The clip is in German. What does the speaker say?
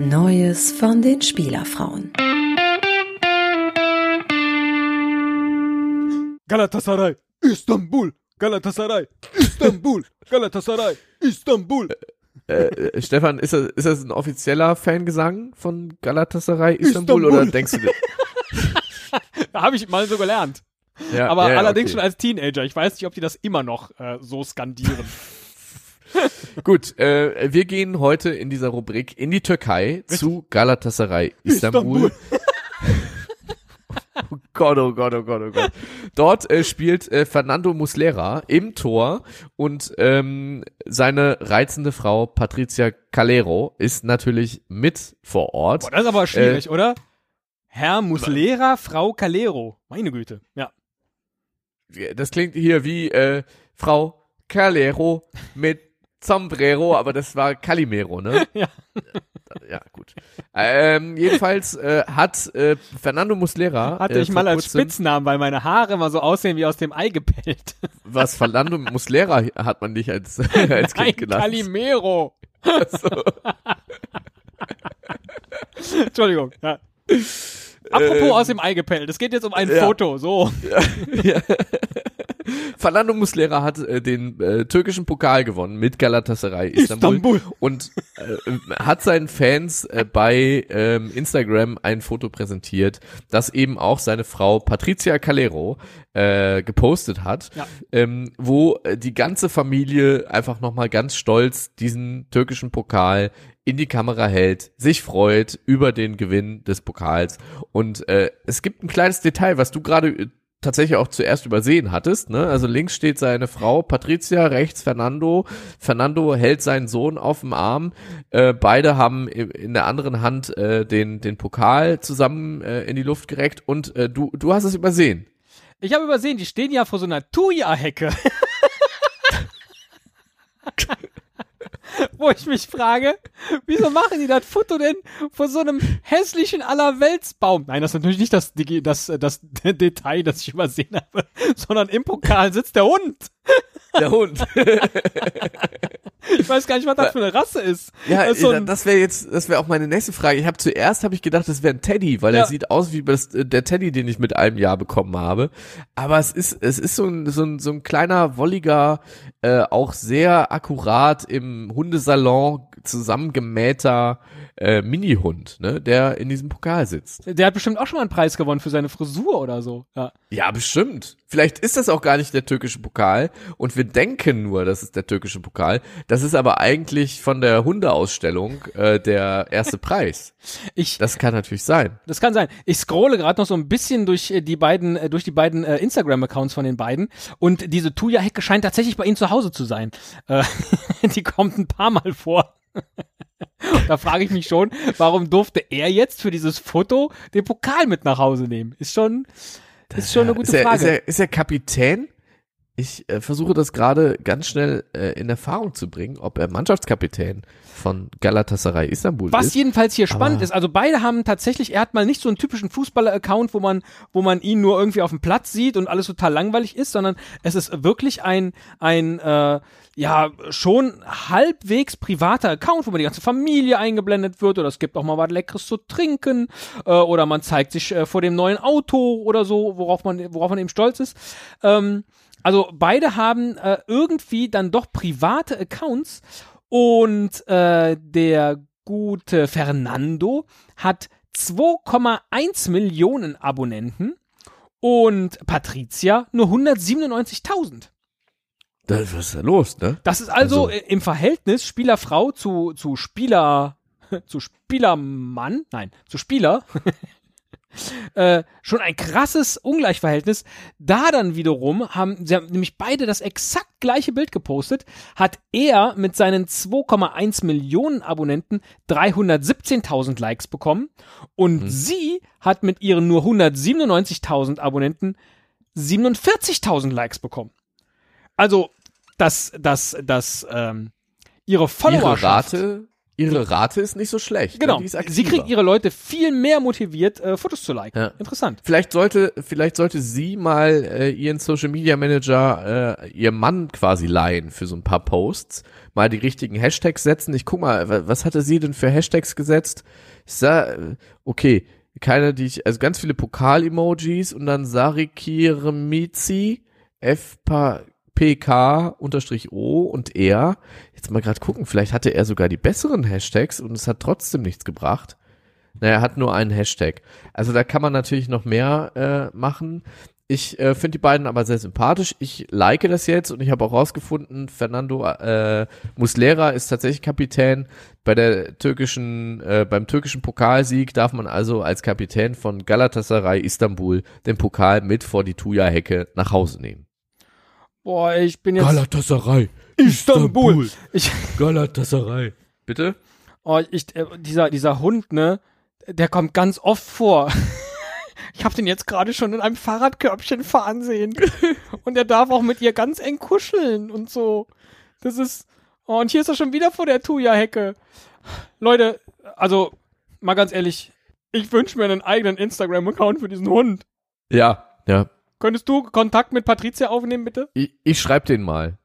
Neues von den Spielerfrauen. Galatasaray, Istanbul, Galatasaray, Istanbul, Galatasaray, Istanbul. Äh, äh, Stefan, ist das, ist das ein offizieller Fangesang von Galatasaray Istanbul, Istanbul. oder denkst du dir? Da habe ich mal so gelernt. Ja, Aber ja, allerdings okay. schon als Teenager. Ich weiß nicht, ob die das immer noch äh, so skandieren. Gut, äh, wir gehen heute in dieser Rubrik in die Türkei zu Galatasaray Istanbul. oh Gott, oh Gott, oh Gott, oh Gott. Dort äh, spielt äh, Fernando Muslera im Tor und ähm, seine reizende Frau Patricia Calero ist natürlich mit vor Ort. Boah, das ist aber schwierig, oder? Herr Muslera, Frau Calero. Meine Güte. Ja. Das klingt hier wie äh, Frau Calero mit Sombrero, aber das war Calimero, ne? Ja. Ja, gut. Ähm, jedenfalls äh, hat äh, Fernando Muslera Hatte äh, ich mal als Spitznamen, weil meine Haare immer so aussehen wie aus dem Ei gepellt. Was Fernando Muslera hat man dich als, als Nein, Kind genannt. Calimero. So. Entschuldigung. Ja. Apropos Ähm, aus dem Ei gepellt. Es geht jetzt um ein ja. Foto. So. ja. Fernando Muslera hat äh, den äh, türkischen Pokal gewonnen mit Galatasaray Istanbul, Istanbul. und äh, hat seinen Fans äh, bei ähm, Instagram ein Foto präsentiert, das eben auch seine Frau Patricia Calero äh, gepostet hat, Ja. ähm, wo äh, die ganze Familie einfach nochmal ganz stolz diesen türkischen Pokal in die Kamera hält, sich freut über den Gewinn des Pokals und äh, es gibt ein kleines Detail, was du gerade äh, tatsächlich auch zuerst übersehen hattest, ne? Also links steht seine Frau Patricia, rechts Fernando. Fernando hält seinen Sohn auf dem Arm. Äh, beide haben in der anderen Hand äh, den den Pokal zusammen äh, in die Luft gereckt und äh, du du hast es übersehen. Ich habe übersehen, die stehen ja vor so einer Tuya-Hecke. Wo ich mich frage, wieso machen die das Foto denn vor so einem hässlichen Allerweltsbaum? Nein, das ist natürlich nicht das, das, das Detail, das ich übersehen habe, sondern im Pokal sitzt der Hund. Der Hund. Ich weiß gar nicht, was das für eine Rasse ist. Ja, das so das wäre jetzt, das wäre auch meine nächste Frage. Ich habe zuerst habe ich gedacht, das wäre ein Teddy, weil Ja. er sieht aus wie das, äh, der Teddy, den ich mit einem Jahr bekommen habe. Aber es ist, es ist so ein, so ein, so ein kleiner, wolliger, äh, auch sehr akkurat im Hundesalon zusammengemähter äh, Mini-Hund, ne, der in diesem Pokal sitzt. der hat bestimmt auch schon mal einen Preis gewonnen für seine Frisur oder so. Ja. Ja, bestimmt. Vielleicht ist das auch gar nicht der türkische Pokal und wir denken nur, das ist der türkische Pokal. Das ist aber eigentlich von der Hundeausstellung äh, der erste Preis. Ich, Das kann natürlich sein. Das kann sein. Ich scrolle gerade noch so ein bisschen durch äh, die beiden, äh, durch die beiden äh, Instagram-Accounts von den beiden und diese Tuya-Hecke scheint tatsächlich bei ihnen zu Hause zu sein. Äh, die kommt ein paar Mal vor. da frage ich mich schon, warum durfte er jetzt für dieses Foto den Pokal mit nach Hause nehmen? Ist schon, ist schon eine gute ist er, Frage. Ist er, ist er Kapitän? Ich äh, versuche das gerade ganz schnell äh, in Erfahrung zu bringen, ob er Mannschaftskapitän von Galatasaray Istanbul Was ist. jedenfalls hier spannend ist, also beide haben tatsächlich, er hat mal nicht so einen typischen Fußballer-Account, wo man, wo man ihn nur irgendwie auf dem Platz sieht und alles total langweilig ist, sondern es ist wirklich ein, ein, äh, ja, schon halbwegs privater Account, wo man die ganze Familie eingeblendet wird oder es gibt auch mal was Leckeres zu trinken äh, oder man zeigt sich äh, vor dem neuen Auto oder so, worauf man, worauf man eben stolz ist. Ähm, also beide haben äh, irgendwie dann doch private Accounts und äh, der gute Fernando hat 2,1 Millionen Abonnenten und Patricia nur 197.000. Das, was ist da los, ne? Das ist also, Also- im Verhältnis Spielerfrau zu, zu Spieler, zu Spielermann, nein, zu Spieler, äh, schon ein krasses Ungleichverhältnis. Da dann wiederum haben, sie haben nämlich beide das exakt gleiche Bild gepostet, hat er mit seinen 2,1 Millionen Abonnenten 317.000 Likes bekommen und sie hat mit ihren nur 197.000 Abonnenten 47.000 Likes bekommen. Also, dass, dass, dass, ähm, ihre Ihre Followerschaft, Rate ihre Rate ist nicht so schlecht. Genau. Ne? Die ist Sie kriegt ihre Leute viel mehr motiviert, äh, Fotos zu liken. Ja. Interessant. Vielleicht sollte, vielleicht sollte sie mal äh, ihren Social Media Manager, äh, ihr Mann quasi leihen für so ein paar Posts, mal die richtigen Hashtags setzen. Ich guck mal, wa- was hatte sie denn für Hashtags gesetzt? Ich sah, äh, okay, keine, die ich, also ganz viele Pokal-Emojis und dann Sarikiremizi, FPK unterstrich O und er. Jetzt mal gerade gucken, vielleicht hatte er sogar die besseren Hashtags und es hat trotzdem nichts gebracht. Naja, er hat nur einen Hashtag. Also da kann man natürlich noch mehr äh, machen. Ich äh, finde die beiden aber sehr sympathisch. Ich like das jetzt und ich habe auch rausgefunden, Fernando äh, Muslera ist tatsächlich Kapitän. Bei der türkischen, äh, beim türkischen Pokalsieg darf man also als Kapitän von Galatasaray Istanbul den Pokal mit vor die Tuya-Hecke nach Hause nehmen. Boah, ich bin jetzt. Galatasaray Istanbul. Ich, Galatasaray. Bitte? oh, ich, äh, dieser, dieser Hund, ne, der kommt ganz oft vor. Ich habe den jetzt gerade schon in einem Fahrradkörbchen fahren sehen. Und er darf auch mit ihr ganz eng kuscheln und so. Das ist. Oh, und hier ist er schon wieder vor der Tuya-Hecke. Leute, also, mal ganz ehrlich, ich wünsche mir einen eigenen Instagram-Account für diesen Hund. Ja, ja. Könntest du Kontakt mit Patricia aufnehmen, bitte? Ich, ich schreibe den mal.